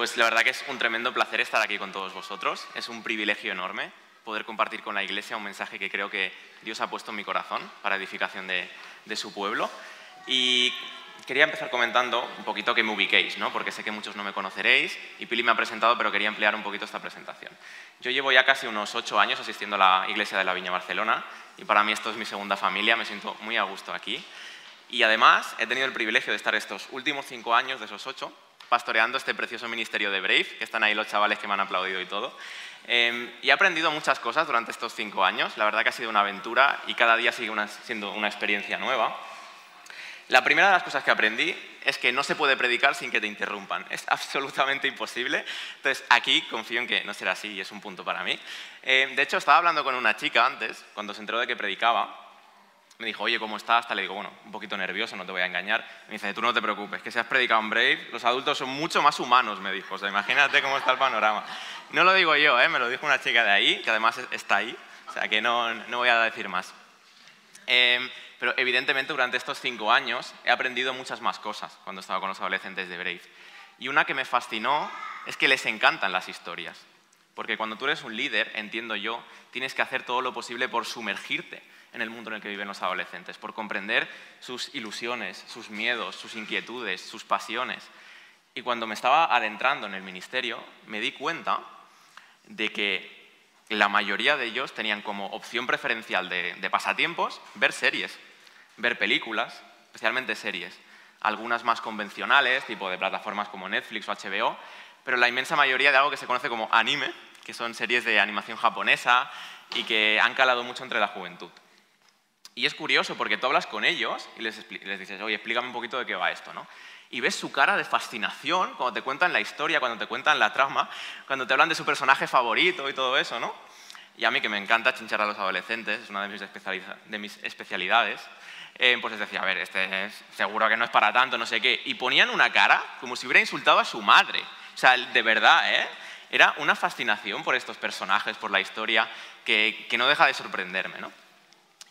Pues la verdad que es un tremendo placer estar aquí con todos vosotros. Es un privilegio enorme poder compartir con la Iglesia un mensaje que creo que Dios ha puesto en mi corazón para edificación de, su pueblo. Y quería empezar comentando un poquito que me ubiquéis, ¿no? porque sé que muchos no me conoceréis y Pili me ha presentado, pero quería emplear un poquito esta presentación. Yo llevo ya casi unos ocho años asistiendo a la Iglesia de la Viña Barcelona y para mí esto es mi segunda familia, me siento muy a gusto aquí. Y además he tenido el privilegio de estar estos últimos cinco años de esos ocho pastoreando este precioso ministerio de Brave, que están ahí los chavales que me han aplaudido y todo. Em, y he aprendido muchas cosas durante estos cinco años, la verdad que ha sido una aventura y cada día sigue siendo una experiencia nueva. La primera de las cosas que aprendí es que no se puede predicar sin que te interrumpan. Es absolutamente imposible. Entonces, aquí confío en que no será así y es un punto para mí. Eh, de hecho, estaba hablando con una chica antes, cuando se enteró de que predicaba. Me dijo, oye, ¿cómo estás? Hasta le digo, bueno, un poquito nervioso, no te voy a engañar. Me dice, tú no te preocupes, que si has predicado en Brave, los adultos son mucho más humanos, me dijo. Imagínate cómo está el panorama. No lo digo yo, ¿eh? me lo dijo una chica de ahí, que además está ahí. O sea, que no, no voy a decir más. Eh, pero evidentemente durante estos cinco años he aprendido muchas más cosas cuando estaba con los adolescentes de Brave. Y una que me fascinó es que les encantan las historias. Porque cuando tú eres un líder, entiendo yo, tienes que hacer todo lo posible por sumergirte en el mundo en el que viven los adolescentes, por comprender sus ilusiones, sus miedos, sus inquietudes, sus pasiones. Y cuando me estaba adentrando en el ministerio, me di cuenta de que la mayoría de ellos tenían como opción preferencial de, de pasatiempos ver series ver películas, especialmente series, algunas más convencionales, tipo de plataformas como Netflix o HBO, pero la inmensa mayoría de algo que se conoce como anime, que son series de animación japonesa y que han calado mucho entre la juventud. Y es curioso porque tú hablas con ellos y les, dices, oye, explícame un poquito de qué va esto, ¿no? Y ves su cara de fascinación cuando te cuentan la historia, cuando te cuentan la trama, cuando te hablan de su personaje favorito y todo eso, ¿no? Y a mí que me encanta chinchar a los adolescentes, es una de mis, de mis especialidades, eh, pues les decía, a ver, este es, seguro que no es para tanto, no sé qué. Y ponían una cara como si hubiera insultado a su madre. O sea, de verdad, ¿eh? Era una fascinación por estos personajes, por la historia, que, que no deja de sorprenderme, ¿no?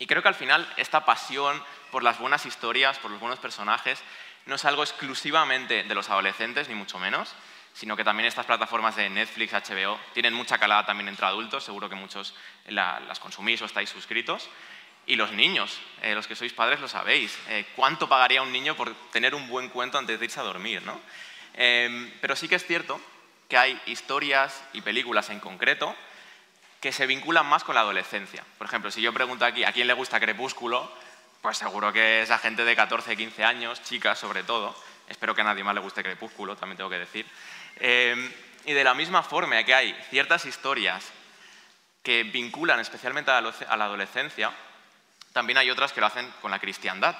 Y creo que al final esta pasión por las buenas historias, por los buenos personajes, no es algo exclusivamente de los adolescentes, ni mucho menos, sino que también estas plataformas de Netflix, HBO, tienen mucha calada también entre adultos, seguro que muchos las consumís o estáis suscritos, y los niños, eh, los que sois padres lo sabéis. Eh, ¿Cuánto pagaría un niño por tener un buen cuento antes de irse a dormir? ¿no? Em, pero sí que es cierto que hay historias y películas en concreto que se vinculan más con la adolescencia. Por ejemplo, si yo pregunto aquí a quién le gusta Crepúsculo, pues seguro que es a gente de 14, 15 años, chicas sobre todo. Espero que a nadie más le guste Crepúsculo, también tengo que decir. Em, y de la misma forma que hay ciertas historias que vinculan especialmente a la adolescencia, también hay otras que lo hacen con la cristiandad.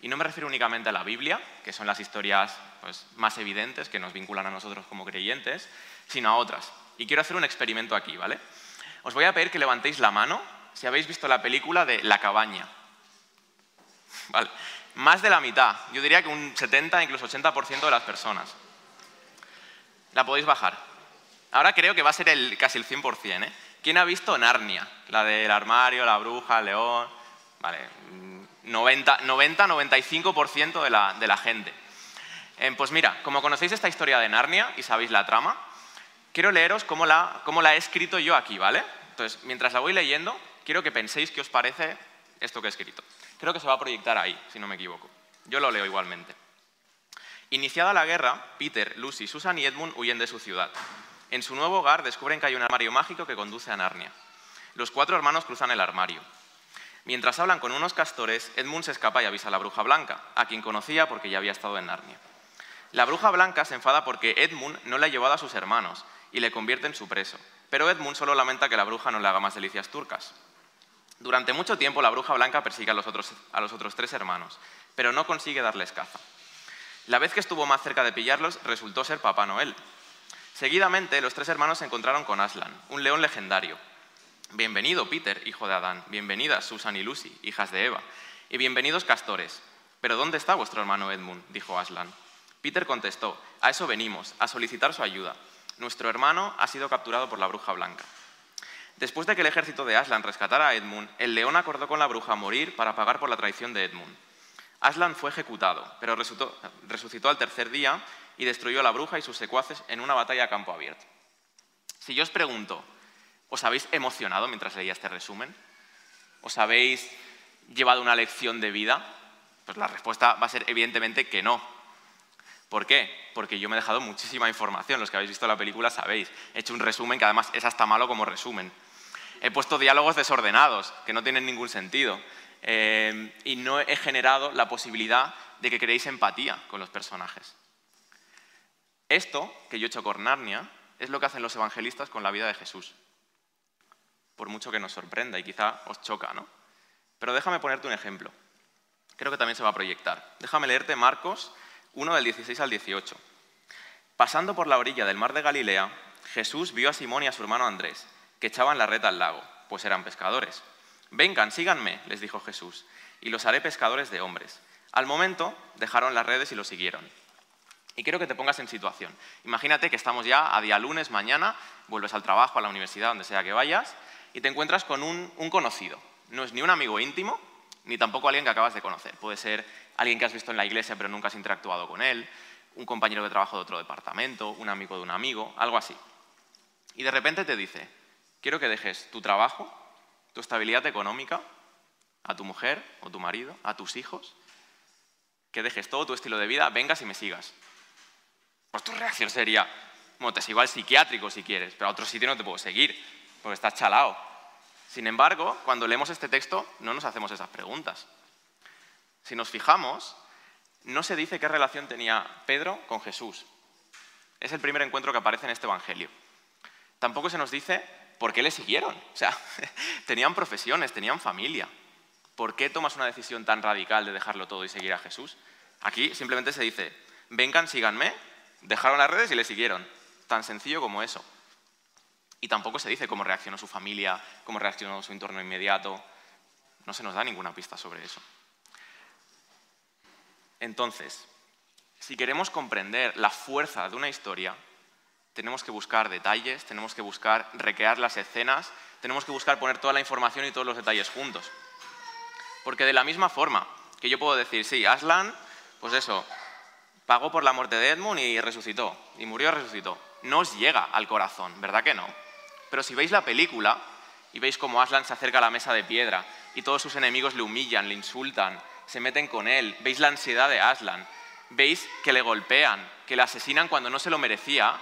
Y no me refiero únicamente a la Biblia, que son las historias pues, más evidentes que nos vinculan a nosotros como creyentes, sino a otras. Y quiero hacer un experimento aquí, ¿vale? Os voy a pedir que levantéis la mano si habéis visto la película de La cabaña. Vale. Más de la mitad, yo diría que un 70, incluso 80% de las personas. La podéis bajar. Ahora creo que va a ser el, casi el 100%. ¿eh? ¿Quién ha visto Narnia? La del armario, la bruja, el león. Vale, 90-95% de la, de la gente. Eh, pues mira, como conocéis esta historia de Narnia y sabéis la trama, quiero leeros cómo la, cómo la he escrito yo aquí, ¿vale? Entonces, mientras la voy leyendo, quiero que penséis qué os parece esto que he escrito. Creo que se va a proyectar ahí, si no me equivoco. Yo lo leo igualmente. Iniciada la guerra, Peter, Lucy, Susan y Edmund huyen de su ciudad. En su nuevo hogar descubren que hay un armario mágico que conduce a Narnia. Los cuatro hermanos cruzan el armario. Mientras hablan con unos castores, Edmund se escapa y avisa a la bruja blanca, a quien conocía porque ya había estado en Narnia. La bruja blanca se enfada porque Edmund no le ha llevado a sus hermanos y le convierte en su preso, pero Edmund solo lamenta que la bruja no le haga más delicias turcas. Durante mucho tiempo la bruja blanca persigue a los otros, a los otros tres hermanos, pero no consigue darles caza. La vez que estuvo más cerca de pillarlos resultó ser Papá Noel. Seguidamente los tres hermanos se encontraron con Aslan, un león legendario, Bienvenido, Peter, hijo de Adán. Bienvenidas, Susan y Lucy, hijas de Eva. Y bienvenidos, castores. Pero ¿dónde está vuestro hermano Edmund? dijo Aslan. Peter contestó, a eso venimos, a solicitar su ayuda. Nuestro hermano ha sido capturado por la bruja blanca. Después de que el ejército de Aslan rescatara a Edmund, el león acordó con la bruja morir para pagar por la traición de Edmund. Aslan fue ejecutado, pero resucitó al tercer día y destruyó a la bruja y sus secuaces en una batalla a campo abierto. Si yo os pregunto, ¿os habéis emocionado mientras leía este resumen? ¿Os habéis llevado una lección de vida? Pues la respuesta va a ser evidentemente que no. ¿Por qué? Porque yo me he dejado muchísima información. Los que habéis visto la película sabéis. He hecho un resumen que además es hasta malo como resumen. He puesto diálogos desordenados, que no tienen ningún sentido. Eh, y no he generado la posibilidad de que creéis empatía con los personajes. Esto que yo he hecho con Narnia es lo que hacen los evangelistas con la vida de Jesús. Por mucho que nos sorprenda y quizá os choca, ¿no? Pero déjame ponerte un ejemplo. Creo que también se va a proyectar. Déjame leerte Marcos 1 del 16 al 18. Pasando por la orilla del mar de Galilea, Jesús vio a Simón y a su hermano Andrés, que echaban la red al lago, pues eran pescadores. Vengan, síganme, les dijo Jesús, y los haré pescadores de hombres. Al momento dejaron las redes y lo siguieron. Y quiero que te pongas en situación. Imagínate que estamos ya a día lunes, mañana, vuelves al trabajo, a la universidad, donde sea que vayas, y te encuentras con un, un conocido. No es ni un amigo íntimo, ni tampoco alguien que acabas de conocer. Puede ser alguien que has visto en la iglesia pero nunca has interactuado con él, un compañero de trabajo de otro departamento, un amigo de un amigo, algo así. Y de repente te dice, quiero que dejes tu trabajo, tu estabilidad económica, a tu mujer o tu marido, a tus hijos, que dejes todo tu estilo de vida, vengas y me sigas. Pues tu reacción sería, bueno, te sigo al psiquiátrico si quieres, pero a otro sitio no te puedo seguir, porque estás chalao. Sin embargo, cuando leemos este texto no nos hacemos esas preguntas. Si nos fijamos, no se dice qué relación tenía Pedro con Jesús. Es el primer encuentro que aparece en este Evangelio. Tampoco se nos dice por qué le siguieron. O sea, tenían profesiones, tenían familia. ¿Por qué tomas una decisión tan radical de dejarlo todo y seguir a Jesús? Aquí simplemente se dice, vengan, síganme, dejaron las redes y le siguieron. Tan sencillo como eso. Y tampoco se dice cómo reaccionó su familia, cómo reaccionó su entorno inmediato. No se nos da ninguna pista sobre eso. Entonces, si queremos comprender la fuerza de una historia, tenemos que buscar detalles, tenemos que buscar recrear las escenas, tenemos que buscar poner toda la información y todos los detalles juntos. Porque de la misma forma que yo puedo decir, sí, Aslan, pues eso, pagó por la muerte de Edmund y resucitó, y murió y resucitó. No os llega al corazón, ¿verdad que no? Pero si veis la película y veis cómo Aslan se acerca a la mesa de piedra y todos sus enemigos le humillan, le insultan, se meten con él, veis la ansiedad de Aslan, veis que le golpean, que le asesinan cuando no se lo merecía,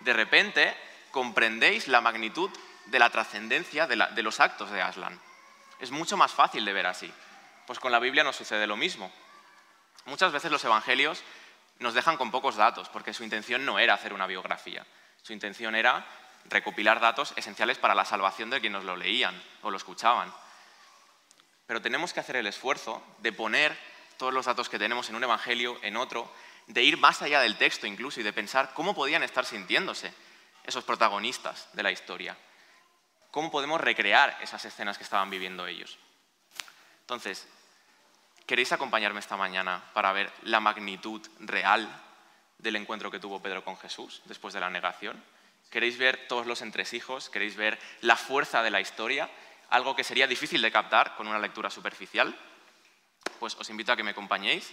de repente comprendéis la magnitud de la trascendencia de, los actos de Aslan. Es mucho más fácil de ver así. Pues con la Biblia nos sucede lo mismo. Muchas veces los evangelios nos dejan con pocos datos, porque su intención no era hacer una biografía. Su intención era recopilar datos esenciales para la salvación de quienes lo leían o lo escuchaban pero tenemos que hacer el esfuerzo de poner todos los datos que tenemos en un evangelio, en otro, de ir más allá del texto incluso y de pensar cómo podían estar sintiéndose esos protagonistas de la historia. ¿Cómo podemos recrear esas escenas que estaban viviendo ellos? Entonces, ¿queréis acompañarme esta mañana para ver la magnitud real del encuentro que tuvo Pedro con Jesús después de la negación? ¿Queréis ver todos los entresijos? ¿Queréis ver la fuerza de la historia? algo que sería difícil de captar con una lectura superficial, pues os invito a que me acompañéis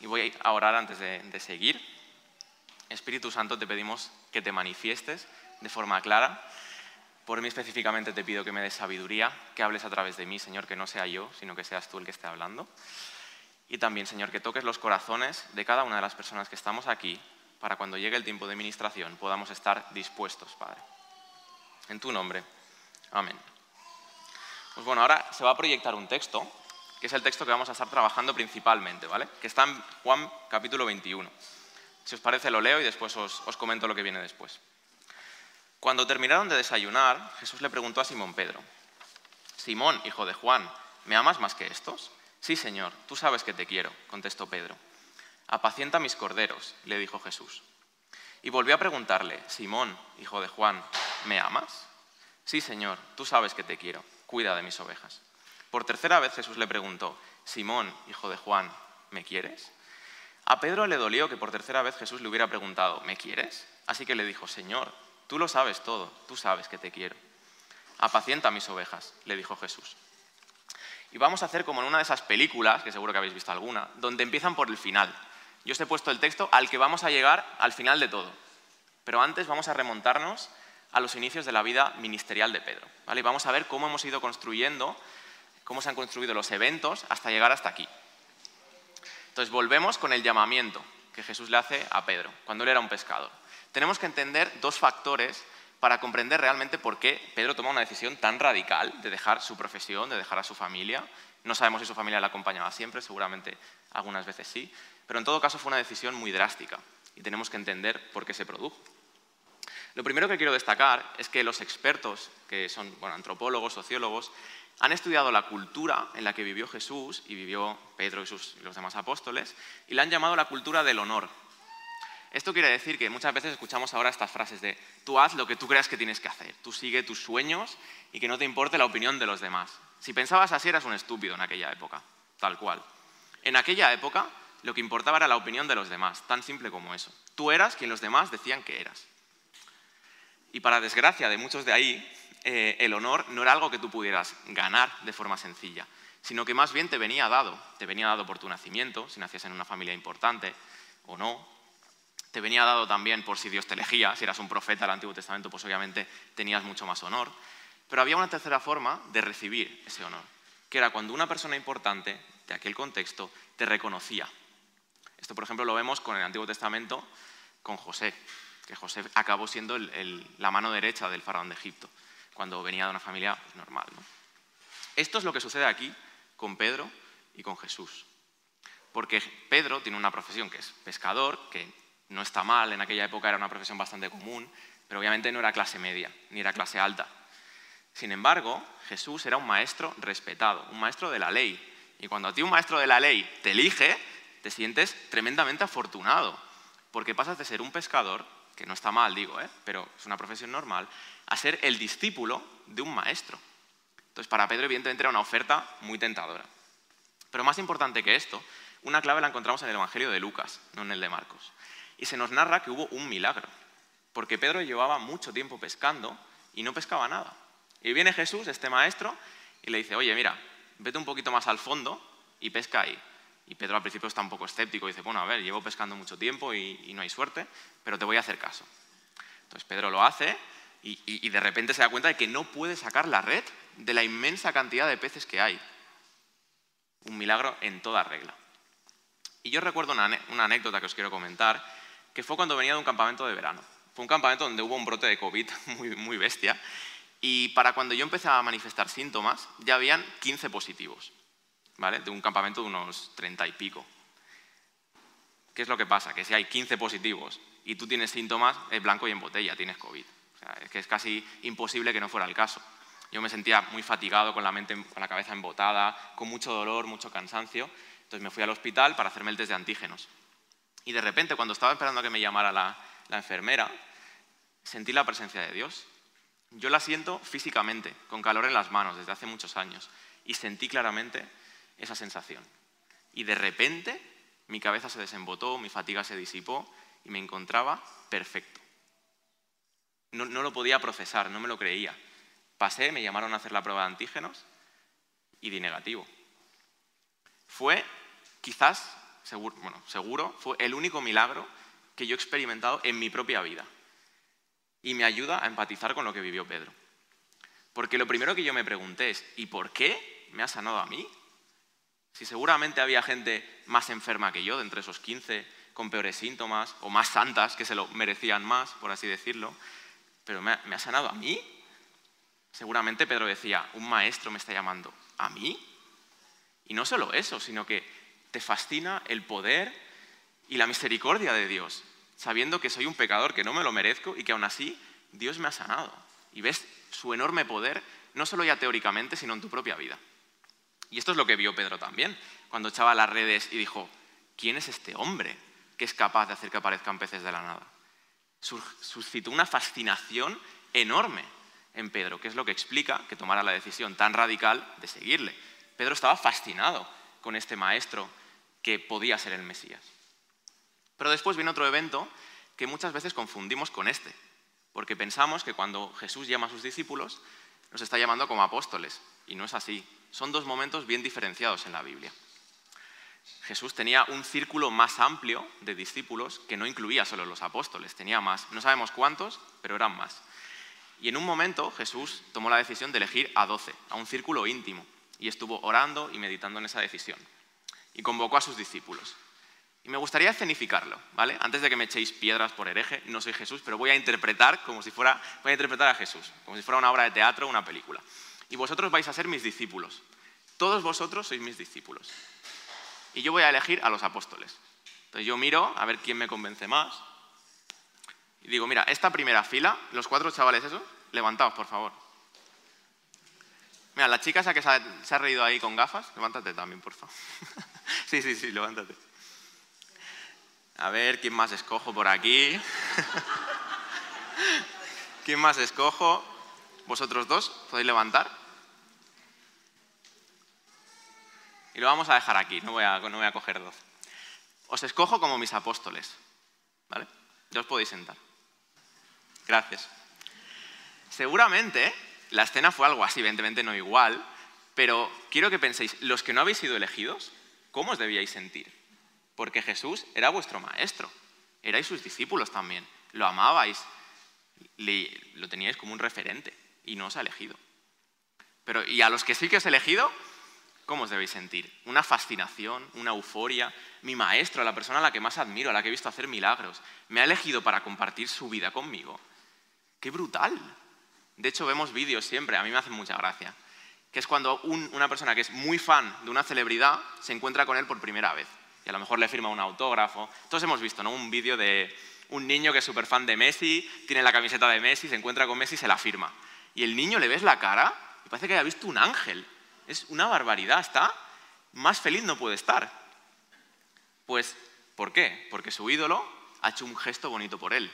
y voy a orar antes de, seguir. Espíritu Santo, te pedimos que te manifiestes de forma clara. Por mí específicamente te pido que me des sabiduría, que hables a través de mí, Señor, que no sea yo, sino que seas tú el que esté hablando. Y también, Señor, que toques los corazones de cada una de las personas que estamos aquí para cuando llegue el tiempo de ministración podamos estar dispuestos, Padre. En tu nombre. Amén. Pues bueno, ahora se va a proyectar un texto, que es el texto que vamos a estar trabajando principalmente, ¿vale? Que está en Juan capítulo 21. Si os parece lo leo y después os, os comento lo que viene después. Cuando terminaron de desayunar, Jesús le preguntó a Simón Pedro, Simón, hijo de Juan, ¿me amas más que estos? Sí, Señor, tú sabes que te quiero, contestó Pedro. Apacienta mis corderos, le dijo Jesús. Y volvió a preguntarle, Simón, hijo de Juan, ¿me amas? Sí, Señor, tú sabes que te quiero cuida de mis ovejas. Por tercera vez Jesús le preguntó, Simón, hijo de Juan, ¿me quieres? A Pedro le dolió que por tercera vez Jesús le hubiera preguntado, ¿me quieres? Así que le dijo, Señor, tú lo sabes todo, tú sabes que te quiero. Apacienta mis ovejas, le dijo Jesús. Y vamos a hacer como en una de esas películas, que seguro que habéis visto alguna, donde empiezan por el final. Yo os he puesto el texto al que vamos a llegar al final de todo. Pero antes vamos a remontarnos a los inicios de la vida ministerial de Pedro. ¿vale? Vamos a ver cómo hemos ido construyendo, cómo se han construido los eventos hasta llegar hasta aquí. Entonces volvemos con el llamamiento que Jesús le hace a Pedro, cuando él era un pescador. Tenemos que entender dos factores para comprender realmente por qué Pedro toma una decisión tan radical de dejar su profesión, de dejar a su familia. No sabemos si su familia le acompañaba siempre, seguramente algunas veces sí, pero en todo caso fue una decisión muy drástica y tenemos que entender por qué se produjo. Lo primero que quiero destacar es que los expertos, que son antropólogos, sociólogos, han estudiado la cultura en la que vivió Jesús y vivió Pedro y, sus, los demás apóstoles y la han llamado la cultura del honor. Esto quiere decir que muchas veces escuchamos ahora estas frases de tú haz lo que tú creas que tienes que hacer, tú sigue tus sueños y que no te importe la opinión de los demás. Si pensabas así eras un estúpido en aquella época, tal cual. En aquella época lo que importaba era la opinión de los demás, tan simple como eso. Tú eras quien los demás decían que eras. Y para desgracia de muchos de ahí, eh, el honor no era algo que tú pudieras ganar de forma sencilla, sino que más bien te venía dado. Te venía dado por tu nacimiento, si nacías en una familia importante o no, te venía dado también por si Dios te elegía, si eras un profeta del Antiguo Testamento, pues obviamente tenías mucho más honor. Pero había una tercera forma de recibir ese honor, que era cuando una persona importante de aquel contexto te reconocía. Esto, por ejemplo, lo vemos con el Antiguo Testamento, con José, que José acabó siendo la mano derecha del faraón de Egipto, cuando venía de una familia pues, normal. Esto es lo que sucede aquí con Pedro y con Jesús. Porque Pedro tiene una profesión que es pescador, que no está mal, en aquella época era una profesión bastante común, pero obviamente no era clase media, ni era clase alta. Sin embargo, Jesús era un maestro respetado, un maestro de la ley. Y cuando a ti un maestro de la ley te elige, te sientes tremendamente afortunado, porque pasas de ser un pescador, que no está mal, digo, ¿eh? pero es una profesión normal, a ser el discípulo de un maestro. Entonces, para Pedro, evidentemente, era una oferta muy tentadora. Pero más importante que esto, una clave la encontramos en el Evangelio de Lucas, no en el de Marcos y se nos narra que hubo un milagro, porque Pedro llevaba mucho tiempo pescando y no pescaba nada. Y viene Jesús, este maestro, y le dice, oye, mira, vete un poquito más al fondo y pesca ahí. Y Pedro al principio está un poco escéptico y dice, bueno, a ver, llevo pescando mucho tiempo y, no hay suerte, pero te voy a hacer caso. Entonces Pedro lo hace y, de repente se da cuenta de que no puede sacar la red de la inmensa cantidad de peces que hay. Un milagro en toda regla. Y yo recuerdo una, una anécdota que os quiero comentar, que fue cuando venía de un campamento de verano. Fue un campamento donde hubo un brote de COVID muy, muy bestia y para cuando yo empecé a manifestar síntomas ya habían 15 positivos, ¿vale? De un campamento de unos 30 y pico. ¿Qué es lo que pasa? Que si hay 15 positivos y tú tienes síntomas, es blanco y en botella, tienes COVID. O sea, es que es casi imposible que no fuera el caso. Yo me sentía muy fatigado, con la, mente, con la cabeza embotada, con mucho dolor, mucho cansancio. Entonces me fui al hospital para hacerme el test de antígenos. Y de repente, cuando estaba esperando a que me llamara la, enfermera, sentí la presencia de Dios. Yo la siento físicamente, con calor en las manos, desde hace muchos años. Y sentí claramente esa sensación. Y de repente mi cabeza se desembotó, mi fatiga se disipó y me encontraba perfecto. No, no, lo podía procesar, no me lo creía. Pasé, me llamaron a hacer la prueba de antígenos y di negativo. Fue quizás seguro, bueno, seguro, fue el único milagro que yo he experimentado en mi propia vida. Y me ayuda a empatizar con lo que vivió Pedro. Porque lo primero que yo me pregunté es, ¿y por qué me ha sanado a mí? Si seguramente había gente más enferma que yo, de entre esos 15, con peores síntomas, o más santas, que se lo merecían más, por así decirlo, pero me ha, sanado a mí. Seguramente Pedro decía, un maestro me está llamando, ¿a mí? Y no solo eso, sino que te fascina el poder y la misericordia de Dios, sabiendo que soy un pecador, que no me lo merezco y que aún así Dios me ha sanado. Y ves su enorme poder, no solo ya teóricamente, sino en tu propia vida. Y esto es lo que vio Pedro también, cuando echaba las redes y dijo, ¿quién es este hombre que es capaz de hacer que aparezcan peces de la nada? Suscitó una fascinación enorme en Pedro, que es lo que explica que tomara la decisión tan radical de seguirle. Pedro estaba fascinado con este maestro que podía ser el Mesías. Pero después viene otro evento que muchas veces confundimos con este, porque pensamos que cuando Jesús llama a sus discípulos, nos está llamando como apóstoles, y no es así. Son dos momentos bien diferenciados en la Biblia. Jesús tenía un círculo más amplio de discípulos que no incluía solo los apóstoles, tenía más. No sabemos cuántos, pero eran más. Y en un momento Jesús tomó la decisión de elegir a doce, a un círculo íntimo, y estuvo orando y meditando en esa decisión. Y convocó a sus discípulos. Y me gustaría escenificarlo, ¿vale? Antes de que me echéis piedras por hereje, no soy Jesús, pero voy a interpretar como si fuera, voy a interpretar a Jesús, como si fuera una obra de teatro o una película. Y vosotros vais a ser mis discípulos. Todos vosotros sois mis discípulos. Y yo voy a elegir a los apóstoles. Entonces yo miro a ver quién me convence más. Y digo, mira, esta primera fila, los cuatro chavales esos, levantaos, por favor. Mira, la chica esa que se ha, reído ahí con gafas, levántate también, por favor. sí, sí, sí, levántate. A ver, ¿quién más escojo por aquí? ¿Quién más escojo? ¿Vosotros dos? ¿Podéis levantar? Y lo vamos a dejar aquí, no voy a, no voy a coger dos. Os escojo como mis apóstoles. ¿Vale? Ya os podéis sentar. Gracias. Seguramente la escena fue algo así, evidentemente no igual, pero quiero que penséis, los que no habéis sido elegidos, ¿cómo os debíais sentir? Porque Jesús era vuestro maestro, erais sus discípulos también, lo amabais, lo teníais como un referente y no os ha elegido. Pero, y a los que sí que os he elegido, ¿cómo os debéis sentir? ¿Una fascinación? ¿Una euforia? Mi maestro, la persona a la que más admiro, a la que he visto hacer milagros, me ha elegido para compartir su vida conmigo. ¡Qué brutal! De hecho, vemos vídeos siempre, a mí me hacen mucha gracia, que es cuando una persona que es muy fan de una celebridad se encuentra con él por primera vez y a lo mejor le firma un autógrafo. Todos hemos visto ¿no? un vídeo de un niño que es súper fan de Messi, tiene la camiseta de Messi, se encuentra con Messi y se la firma. Y el niño le ves la cara y parece que haya visto un ángel. Es una barbaridad, está más feliz no puede estar. Pues, ¿por qué? Porque su ídolo ha hecho un gesto bonito por él.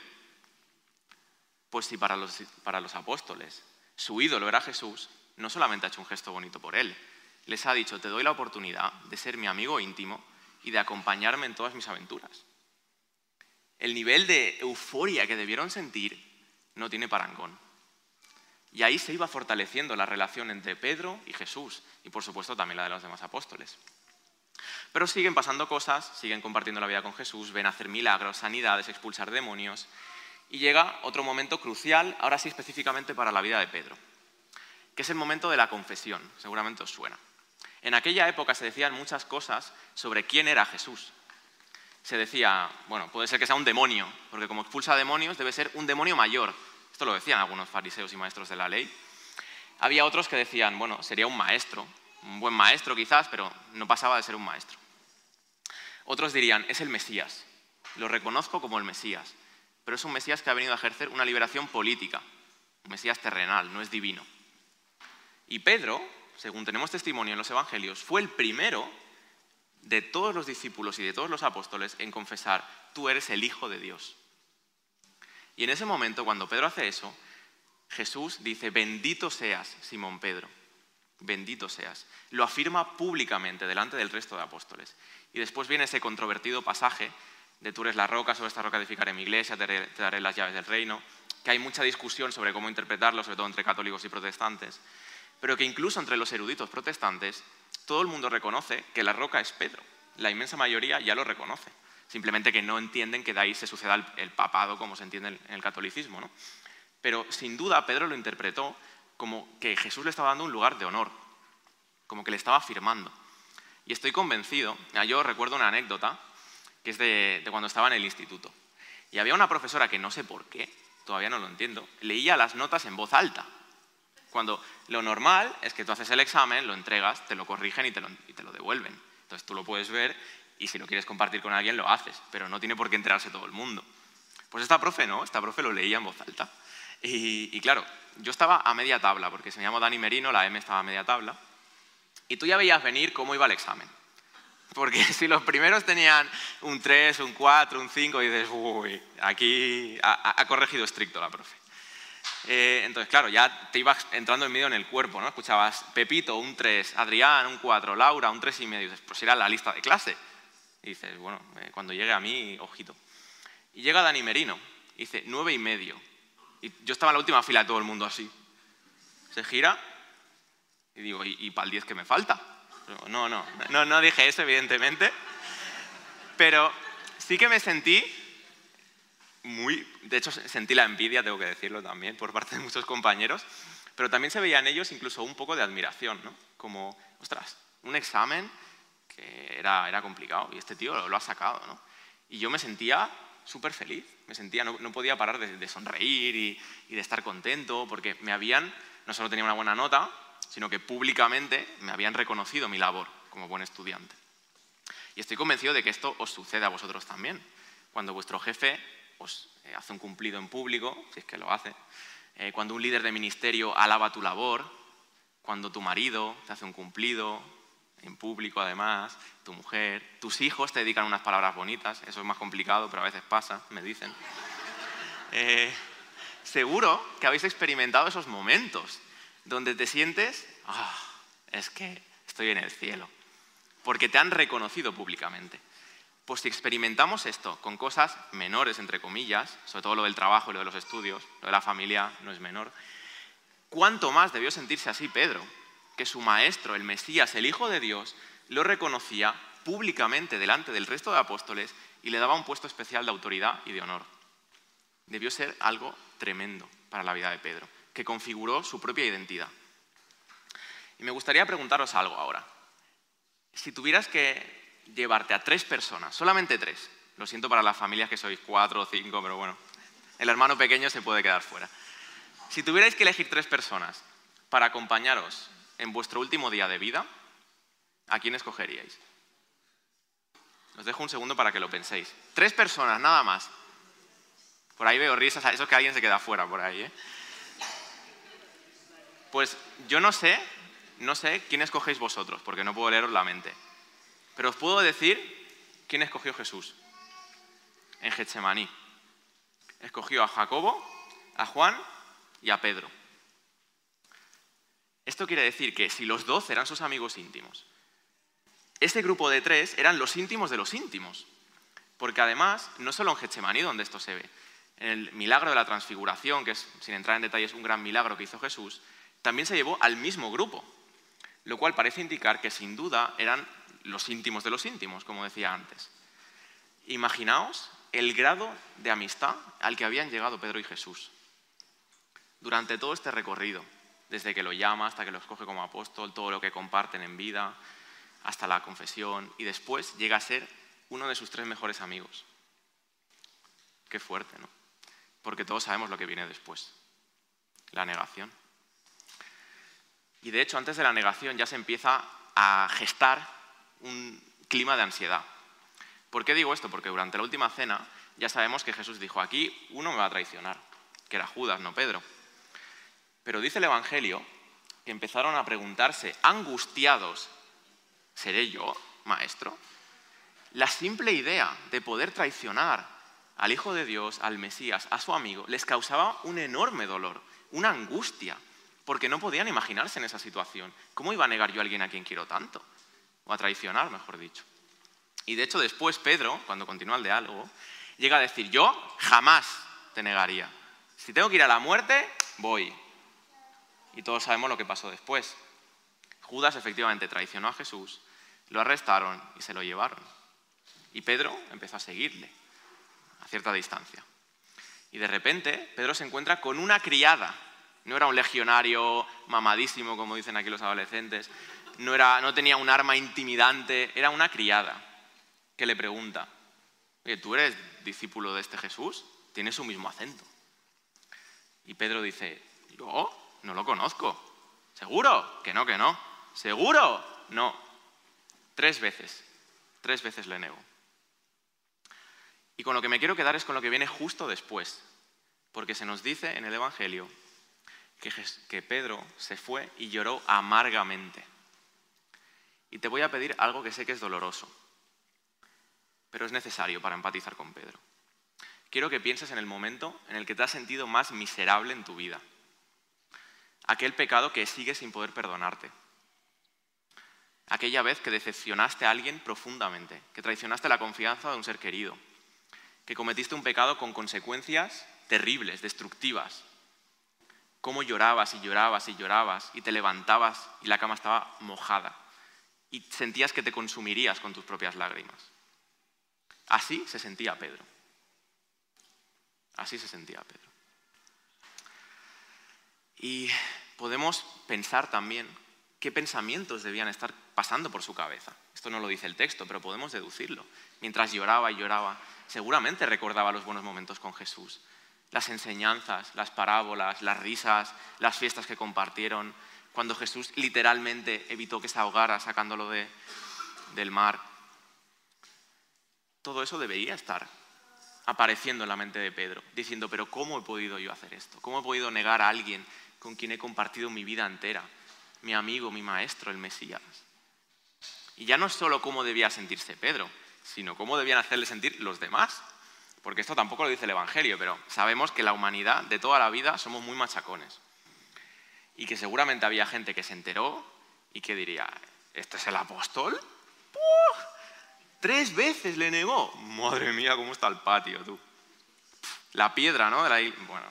Pues si para los, para los apóstoles su ídolo era Jesús, no solamente ha hecho un gesto bonito por él, les ha dicho, te doy la oportunidad de ser mi amigo íntimo y de acompañarme en todas mis aventuras. El nivel de euforia que debieron sentir no tiene parangón. Y ahí se iba fortaleciendo la relación entre Pedro y Jesús, y por supuesto también la de los demás apóstoles. Pero siguen pasando cosas, siguen compartiendo la vida con Jesús, ven hacer milagros, sanidades, expulsar demonios, y llega otro momento crucial, ahora sí específicamente para la vida de Pedro, que es el momento de la confesión, seguramente os suena. En aquella época se decían muchas cosas sobre quién era Jesús. Se decía, bueno, puede ser que sea un demonio, porque como expulsa demonios debe ser un demonio mayor. Esto lo decían algunos fariseos y maestros de la ley. Había otros que decían, bueno, sería un maestro, un buen maestro quizás, pero no pasaba de ser un maestro. Otros dirían, es el Mesías, lo reconozco como el Mesías, pero es un Mesías que ha venido a ejercer una liberación política, un Mesías terrenal, no es divino. Y Pedro, según tenemos testimonio en los Evangelios, fue el primero de todos los discípulos y de todos los apóstoles en confesar, tú eres el Hijo de Dios. Y en ese momento, cuando Pedro hace eso, Jesús dice, bendito seas, Simón Pedro, bendito seas. Lo afirma públicamente delante del resto de apóstoles. Y después viene ese controvertido pasaje de tú eres la roca, sobre esta roca edificaré mi iglesia, te daré las llaves del reino, que hay mucha discusión sobre cómo interpretarlo, sobre todo entre católicos y protestantes pero que incluso entre los eruditos protestantes todo el mundo reconoce que la roca es Pedro. La inmensa mayoría ya lo reconoce. Simplemente que no entienden que de ahí se suceda el, papado como se entiende en el catolicismo. ¿no? Pero sin duda Pedro lo interpretó como que Jesús le estaba dando un lugar de honor, como que le estaba afirmando. Y estoy convencido, yo recuerdo una anécdota que es de, cuando estaba en el instituto. Y había una profesora que no sé por qué, todavía no lo entiendo, leía las notas en voz alta. Cuando lo normal es que tú haces el examen, lo entregas, te lo corrigen y te lo, devuelven. Entonces tú lo puedes ver y si lo quieres compartir con alguien lo haces, pero no tiene por qué enterarse todo el mundo. Pues esta profe no, esta profe lo leía en voz alta. Y, claro, yo estaba a media tabla, porque se me llama Dani Merino, la M estaba a media tabla, y tú ya veías venir cómo iba el examen. Porque si los primeros tenían un 3, un 4, un 5, y dices, uy, aquí ha corregido estricto la profe. Eh, entonces, claro, ya te ibas entrando en medio en el cuerpo, ¿no? Escuchabas Pepito, un 3, Adrián, un 4, Laura, un 3 y medio. Dices, pues era la lista de clase. Y dices, bueno, eh, cuando llegue a mí, ojito. Y llega Dani Merino, y dice, 9 y medio. Y yo estaba en la última fila de todo el mundo así. Se gira y digo, ¿y, para el 10 que me falta? No, no, no, no dije eso, evidentemente. Pero sí que me sentí muy... De hecho, sentí la envidia, tengo que decirlo también, por parte de muchos compañeros. Pero también se veía en ellos incluso un poco de admiración, ¿no? Como, ostras, un examen que era, era complicado y este tío lo, ha sacado, ¿no? Y yo me sentía súper feliz, me sentía, no, podía parar de, sonreír y, de estar contento porque me habían, no solo tenía una buena nota, sino que públicamente me habían reconocido mi labor como buen estudiante. Y estoy convencido de que esto os sucede a vosotros también. Cuando vuestro jefe os eh, hace un cumplido en público, si es que lo hace, eh, cuando un líder de ministerio alaba tu labor, cuando tu marido te hace un cumplido en público además, tu mujer, tus hijos te dedican unas palabras bonitas, eso es más complicado, pero a veces pasa, me dicen. Eh, seguro que habéis experimentado esos momentos donde te sientes, ah, es que estoy en el cielo, porque te han reconocido públicamente. Pues si experimentamos esto con cosas menores, entre comillas, sobre todo lo del trabajo y lo de los estudios, lo de la familia no es menor, ¿cuánto más debió sentirse así Pedro? Que su maestro, el Mesías, el Hijo de Dios, lo reconocía públicamente delante del resto de apóstoles y le daba un puesto especial de autoridad y de honor. Debió ser algo tremendo para la vida de Pedro, que configuró su propia identidad. Y me gustaría preguntaros algo ahora. Si tuvieras que llevarte a tres personas, solamente tres, lo siento para las familias que sois cuatro o cinco, pero bueno, el hermano pequeño se puede quedar fuera. Si tuvierais que elegir tres personas para acompañaros en vuestro último día de vida, ¿a quién escogeríais? Os dejo un segundo para que lo penséis. Tres personas, nada más. Por ahí veo risas, eso es que alguien se queda fuera por ahí. ¿eh? Pues yo no sé, no sé quién escogéis vosotros, porque no puedo leeros la mente. Pero os puedo decir quién escogió Jesús en Getsemaní. Escogió a Jacobo, a Juan y a Pedro. Esto quiere decir que si los doce eran sus amigos íntimos, este grupo de tres eran los íntimos de los íntimos. Porque además, no solo en Getsemaní donde esto se ve, en el milagro de la transfiguración, que es, sin entrar en detalles, un gran milagro que hizo Jesús, también se llevó al mismo grupo, lo cual parece indicar que sin duda eran los íntimos de los íntimos, como decía antes. Imaginaos el grado de amistad al que habían llegado Pedro y Jesús durante todo este recorrido, desde que lo llama hasta que lo escoge como apóstol, todo lo que comparten en vida, hasta la confesión, y después llega a ser uno de sus tres mejores amigos. Qué fuerte, ¿no? Porque todos sabemos lo que viene después, la negación. Y de hecho, antes de la negación ya se empieza a gestar un clima de ansiedad. ¿Por qué digo esto? Porque durante la última cena ya sabemos que Jesús dijo, aquí uno me va a traicionar, que era Judas, no Pedro. Pero dice el Evangelio que empezaron a preguntarse, angustiados, ¿seré yo, maestro? La simple idea de poder traicionar al Hijo de Dios, al Mesías, a su amigo, les causaba un enorme dolor, una angustia, porque no podían imaginarse en esa situación. ¿Cómo iba a negar yo a alguien a quien quiero tanto? o a traicionar, mejor dicho. Y de hecho después Pedro, cuando continúa el diálogo, llega a decir, yo jamás te negaría. Si tengo que ir a la muerte, voy. Y todos sabemos lo que pasó después. Judas efectivamente traicionó a Jesús, lo arrestaron y se lo llevaron. Y Pedro empezó a seguirle a cierta distancia. Y de repente Pedro se encuentra con una criada. No era un legionario mamadísimo, como dicen aquí los adolescentes, no, era, no tenía un arma intimidante, era una criada que le pregunta, oye, ¿tú eres discípulo de este Jesús? Tiene su mismo acento. Y Pedro dice, yo no lo conozco. ¿Seguro? Que no, que no. ¿Seguro? No. Tres veces. Tres veces le nego. Y con lo que me quiero quedar es con lo que viene justo después. Porque se nos dice en el Evangelio que, Pedro se fue y lloró amargamente. Y te voy a pedir algo que sé que es doloroso, pero es necesario para empatizar con Pedro. Quiero que pienses en el momento en el que te has sentido más miserable en tu vida. Aquel pecado que sigue sin poder perdonarte. Aquella vez que decepcionaste a alguien profundamente, que traicionaste la confianza de un ser querido, que cometiste un pecado con consecuencias terribles, destructivas. Cómo llorabas y llorabas y llorabas y te levantabas y la cama estaba mojada y sentías que te consumirías con tus propias lágrimas. Así se sentía Pedro. Así se sentía Pedro. Y podemos pensar también qué pensamientos debían estar pasando por su cabeza. Esto no lo dice el texto, pero podemos deducirlo. Mientras lloraba y lloraba, seguramente recordaba los buenos momentos con Jesús, las enseñanzas, las parábolas, las risas, las fiestas que compartieron, cuando Jesús literalmente evitó que se ahogara sacándolo del mar. Todo eso debería estar apareciendo en la mente de Pedro, diciendo, pero ¿cómo he podido yo hacer esto? ¿Cómo he podido negar a alguien con quien he compartido mi vida entera? Mi amigo, mi maestro, el Mesías. Y ya no es solo cómo debía sentirse Pedro, sino cómo debían hacerle sentir los demás. Porque esto tampoco lo dice el Evangelio, pero sabemos que la humanidad de toda la vida somos muy machacones. Y que seguramente había gente que se enteró y que diría, ¿este es el apóstol? Tres veces le negó. Madre mía, cómo está el patio, tú. La piedra, ¿no? De la... Bueno,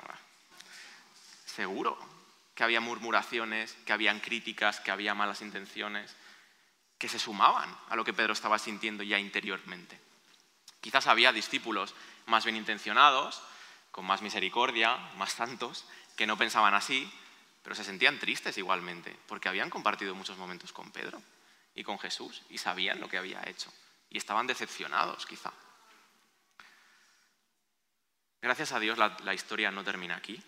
seguro que había murmuraciones, que habían críticas, que había malas intenciones, que se sumaban a lo que Pedro estaba sintiendo ya interiormente. Quizás había discípulos más bien intencionados, con más misericordia, más santos, que no pensaban así, pero se sentían tristes igualmente, porque habían compartido muchos momentos con Pedro y con Jesús y sabían lo que había hecho y estaban decepcionados quizá. Gracias a Dios la, historia no termina aquí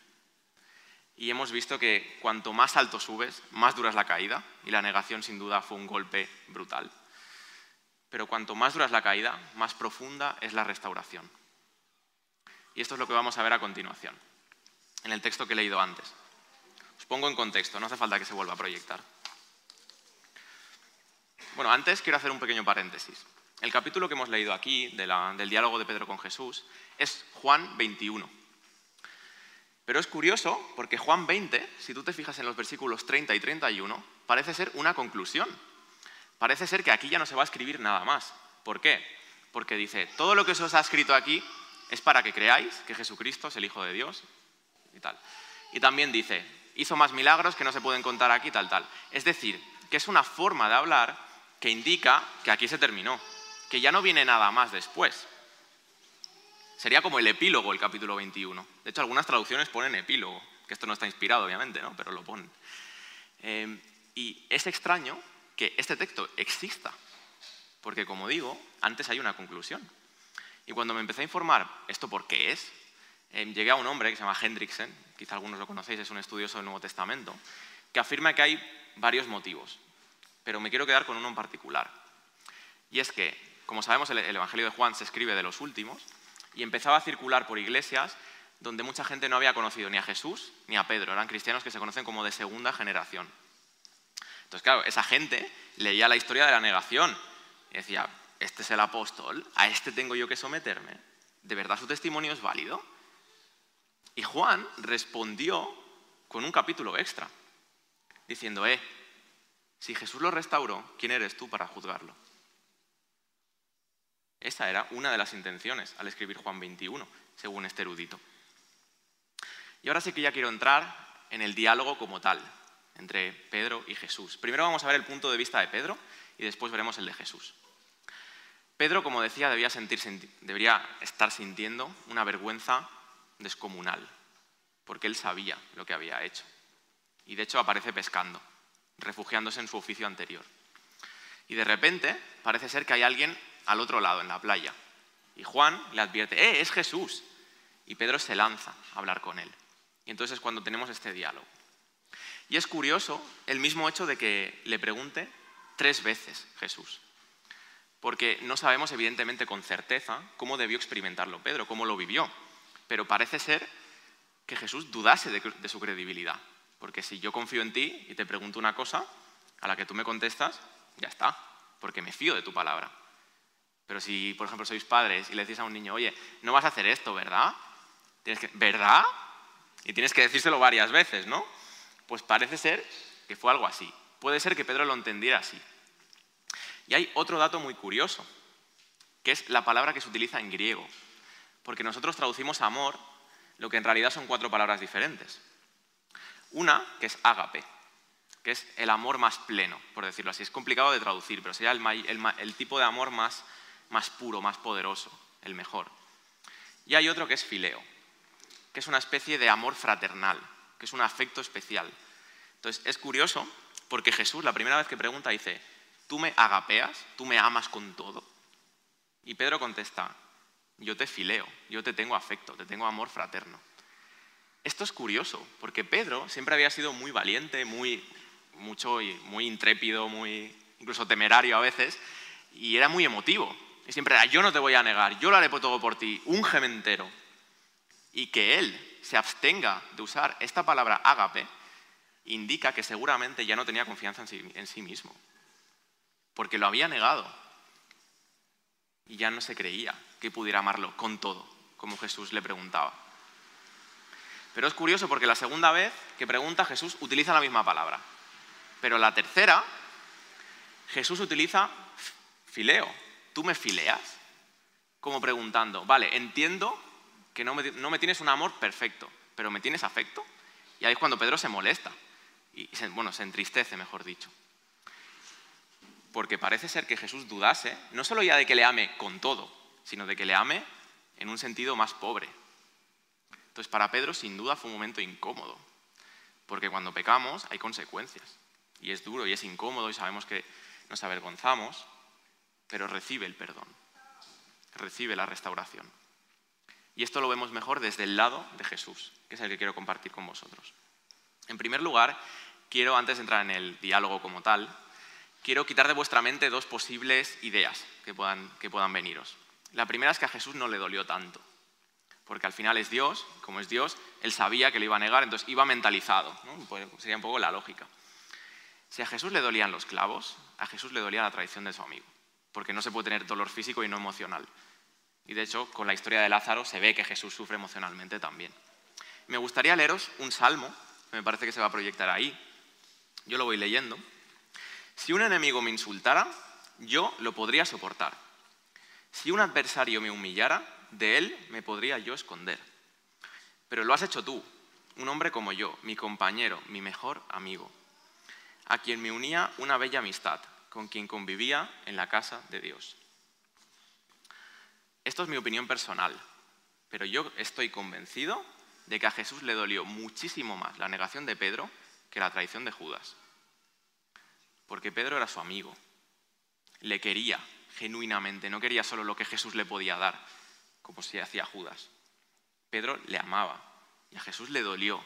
y hemos visto que cuanto más alto subes, más dura es la caída y la negación sin duda fue un golpe brutal. Pero cuanto más dura es la caída, más profunda es la restauración. Y esto es lo que vamos a ver a continuación, en el texto que he leído antes. Os pongo en contexto, no hace falta que se vuelva a proyectar. Bueno, antes quiero hacer un pequeño paréntesis. El capítulo que hemos leído aquí del diálogo de Pedro con Jesús es Juan 21. Pero es curioso porque Juan 20, si tú te fijas en los versículos 30 y 31, parece ser una conclusión. Parece ser que aquí ya no se va a escribir nada más. ¿Por qué? Porque dice, todo lo que se os ha escrito aquí es para que creáis que Jesucristo es el Hijo de Dios y tal. Y también dice, hizo más milagros que no se pueden contar aquí, tal, tal. Es decir, que es una forma de hablar que indica que aquí se terminó, que ya no viene nada más después. Sería como el epílogo el capítulo 21. De hecho, algunas traducciones ponen epílogo, que esto no está inspirado, obviamente, ¿no? pero lo ponen. Eh, y es extraño que este texto exista, porque como digo, antes hay una conclusión. Y cuando me empecé a informar esto por qué es, eh, llegué a un hombre que se llama Hendrickson, quizá algunos lo conocéis, es un estudioso del Nuevo Testamento, que afirma que hay varios motivos, pero me quiero quedar con uno en particular. Y es que como sabemos, el, Evangelio de Juan se escribe de los últimos y empezaba a circular por iglesias donde mucha gente no había conocido ni a Jesús ni a Pedro. Eran cristianos que se conocen como de segunda generación. Entonces, claro, esa gente leía la historia de la negación y decía, este es el apóstol, a este tengo yo que someterme. ¿De verdad su testimonio es válido? Y Juan respondió con un capítulo extra, diciendo, eh, si Jesús lo restauró, ¿quién eres tú para juzgarlo? Esa era una de las intenciones al escribir Juan 21, según este erudito. Y ahora sí que ya quiero entrar en el diálogo como tal, entre Pedro y Jesús. Primero vamos a ver el punto de vista de Pedro y después veremos el de Jesús. Pedro, como decía, debía debería estar sintiendo una vergüenza descomunal, porque él sabía lo que había hecho. Y de hecho aparece pescando, refugiándose en su oficio anterior. Y de repente parece ser que hay alguien al otro lado, en la playa. Y Juan le advierte, ¡eh, es Jesús! Y Pedro se lanza a hablar con él. Y entonces es cuando tenemos este diálogo. Y es curioso el mismo hecho de que le pregunte tres veces Jesús. Porque no sabemos evidentemente con certeza cómo debió experimentarlo Pedro, cómo lo vivió. Pero parece ser que Jesús dudase de, de su credibilidad. Porque si yo confío en ti y te pregunto una cosa, a la que tú me contestas, ya está, porque me fío de tu palabra. Pero si, por ejemplo, sois padres y le decís a un niño, oye, no vas a hacer esto, ¿verdad? Tienes que, ¿verdad? Y tienes que decírselo varias veces, ¿no? Pues parece ser que fue algo así. Puede ser que Pedro lo entendiera así. Y hay otro dato muy curioso, que es la palabra que se utiliza en griego. Porque nosotros traducimos amor, lo que en realidad son cuatro palabras diferentes. Una, que es ágape. que es el amor más pleno, por decirlo así. Es complicado de traducir, pero sería el, tipo de amor más, más puro, más poderoso, el mejor. Y hay otro que es fileo, que es una especie de amor fraternal, que es un afecto especial. Entonces, es curioso porque Jesús, la primera vez que pregunta, dice, ¿tú me agapeas? ¿Tú me amas con todo? Y Pedro contesta, yo te fileo, yo te tengo afecto, te tengo amor fraterno. Esto es curioso, porque Pedro siempre había sido muy valiente, muy, mucho muy intrépido, muy incluso temerario a veces, y era muy emotivo. Y siempre era, yo no te voy a negar, yo lo haré todo por ti, un gementero. Y que él se abstenga de usar esta palabra ágape indica que seguramente ya no tenía confianza en sí mismo, porque lo había negado y ya no se creía que pudiera amarlo con todo, como Jesús le preguntaba. Pero es curioso porque la segunda vez que pregunta Jesús utiliza la misma palabra. Pero la tercera, Jesús utiliza fileo. ¿Tú me fileas? Como preguntando, vale, entiendo que no me, no me tienes un amor perfecto, pero ¿me tienes afecto? Y ahí es cuando Pedro se molesta. Y, bueno, se entristece, mejor dicho. Porque parece ser que Jesús dudase, no solo ya de que le ame con todo, sino de que le ame en un sentido más pobre. Entonces, para Pedro, sin duda, fue un momento incómodo, porque cuando pecamos hay consecuencias, y es duro y es incómodo y sabemos que nos avergonzamos, pero recibe el perdón, recibe la restauración. Y esto lo vemos mejor desde el lado de Jesús, que es el que quiero compartir con vosotros. En primer lugar, quiero, antes de entrar en el diálogo como tal, quiero quitar de vuestra mente dos posibles ideas que puedan, que puedan veniros. La primera es que a Jesús no le dolió tanto, porque al final es Dios, como es Dios, él sabía que le iba a negar, entonces iba mentalizado, pues sería un poco la lógica. Si a Jesús le dolían los clavos, a Jesús le dolía la traición de su amigo, porque no se puede tener dolor físico y no emocional. Y de hecho, con la historia de Lázaro se ve que Jesús sufre emocionalmente también. Me gustaría leeros un salmo, me parece que se va a proyectar ahí. Yo lo voy leyendo. Si un enemigo me insultara, yo lo podría soportar si un adversario me humillara, de él me podría yo esconder. Pero lo has hecho tú, un hombre como yo, mi compañero, mi mejor amigo, a quien me unía una bella amistad, con quien convivía en la casa de Dios. Esto es mi opinión personal, pero yo estoy convencido de que a Jesús le dolió muchísimo más la negación de Pedro que la traición de Judas. Porque Pedro era su amigo, le quería, genuinamente, no quería solo lo que Jesús le podía dar, como se hacía Judas. Pedro le amaba y a Jesús le dolió.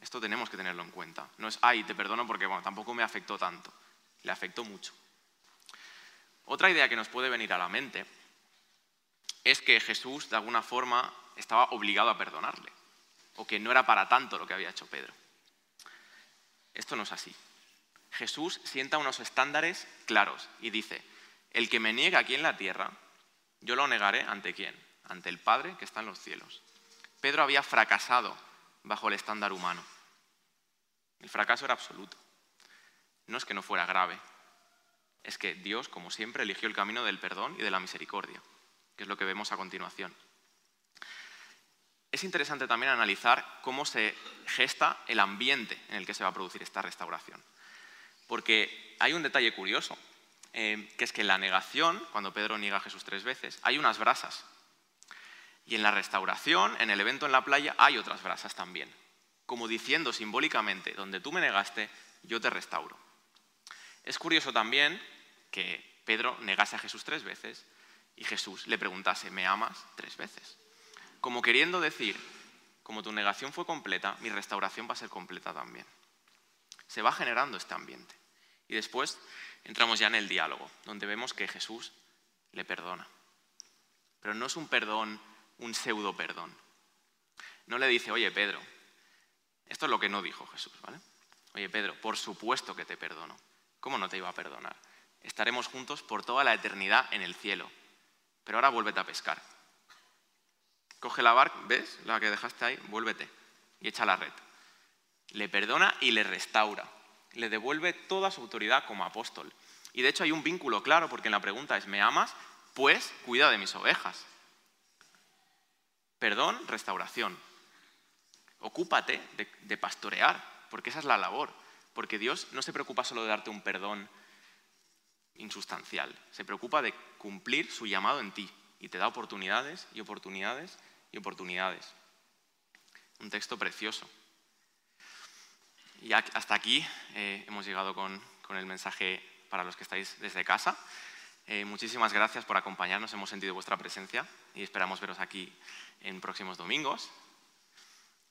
Esto tenemos que tenerlo en cuenta. No es, ay, te perdono porque bueno, tampoco me afectó tanto. Le afectó mucho. Otra idea que nos puede venir a la mente es que Jesús, de alguna forma, estaba obligado a perdonarle, o que no era para tanto lo que había hecho Pedro. Esto no es así. Jesús sienta unos estándares claros y dice, el que me niega aquí en la tierra, yo lo negaré ante quién? Ante el Padre que está en los cielos. Pedro había fracasado bajo el estándar humano. El fracaso era absoluto. No es que no fuera grave, es que Dios, como siempre, eligió el camino del perdón y de la misericordia, que es lo que vemos a continuación. Es interesante también analizar cómo se gesta el ambiente en el que se va a producir esta restauración. Porque hay un detalle curioso, eh, que es que en la negación, cuando Pedro niega a Jesús tres veces, hay unas brasas. Y en la restauración, en el evento en la playa, hay otras brasas también. Como diciendo simbólicamente, donde tú me negaste, yo te restauro. Es curioso también que Pedro negase a Jesús tres veces y Jesús le preguntase, ¿me amas? tres veces. Como queriendo decir, como tu negación fue completa, mi restauración va a ser completa también se va generando este ambiente. Y después entramos ya en el diálogo, donde vemos que Jesús le perdona. Pero no es un perdón, un pseudo perdón. No le dice, oye Pedro, esto es lo que no dijo Jesús, ¿vale? Oye Pedro, por supuesto que te perdono. ¿Cómo no te iba a perdonar? Estaremos juntos por toda la eternidad en el cielo. Pero ahora vuélvete a pescar. Coge la barca, ¿ves? La que dejaste ahí, vuélvete y echa la red le perdona y le restaura. Le devuelve toda su autoridad como apóstol. Y de hecho hay un vínculo claro porque en la pregunta es, ¿me amas? Pues cuida de mis ovejas. Perdón, restauración. Ocúpate de, pastorear, porque esa es la labor. Porque Dios no se preocupa solo de darte un perdón insustancial, se preocupa de cumplir su llamado en ti y te da oportunidades y oportunidades y oportunidades. Un texto precioso. Y hasta aquí eh, hemos llegado con, el mensaje para los que estáis desde casa. Eh, muchísimas gracias por acompañarnos, hemos sentido vuestra presencia y esperamos veros aquí en próximos domingos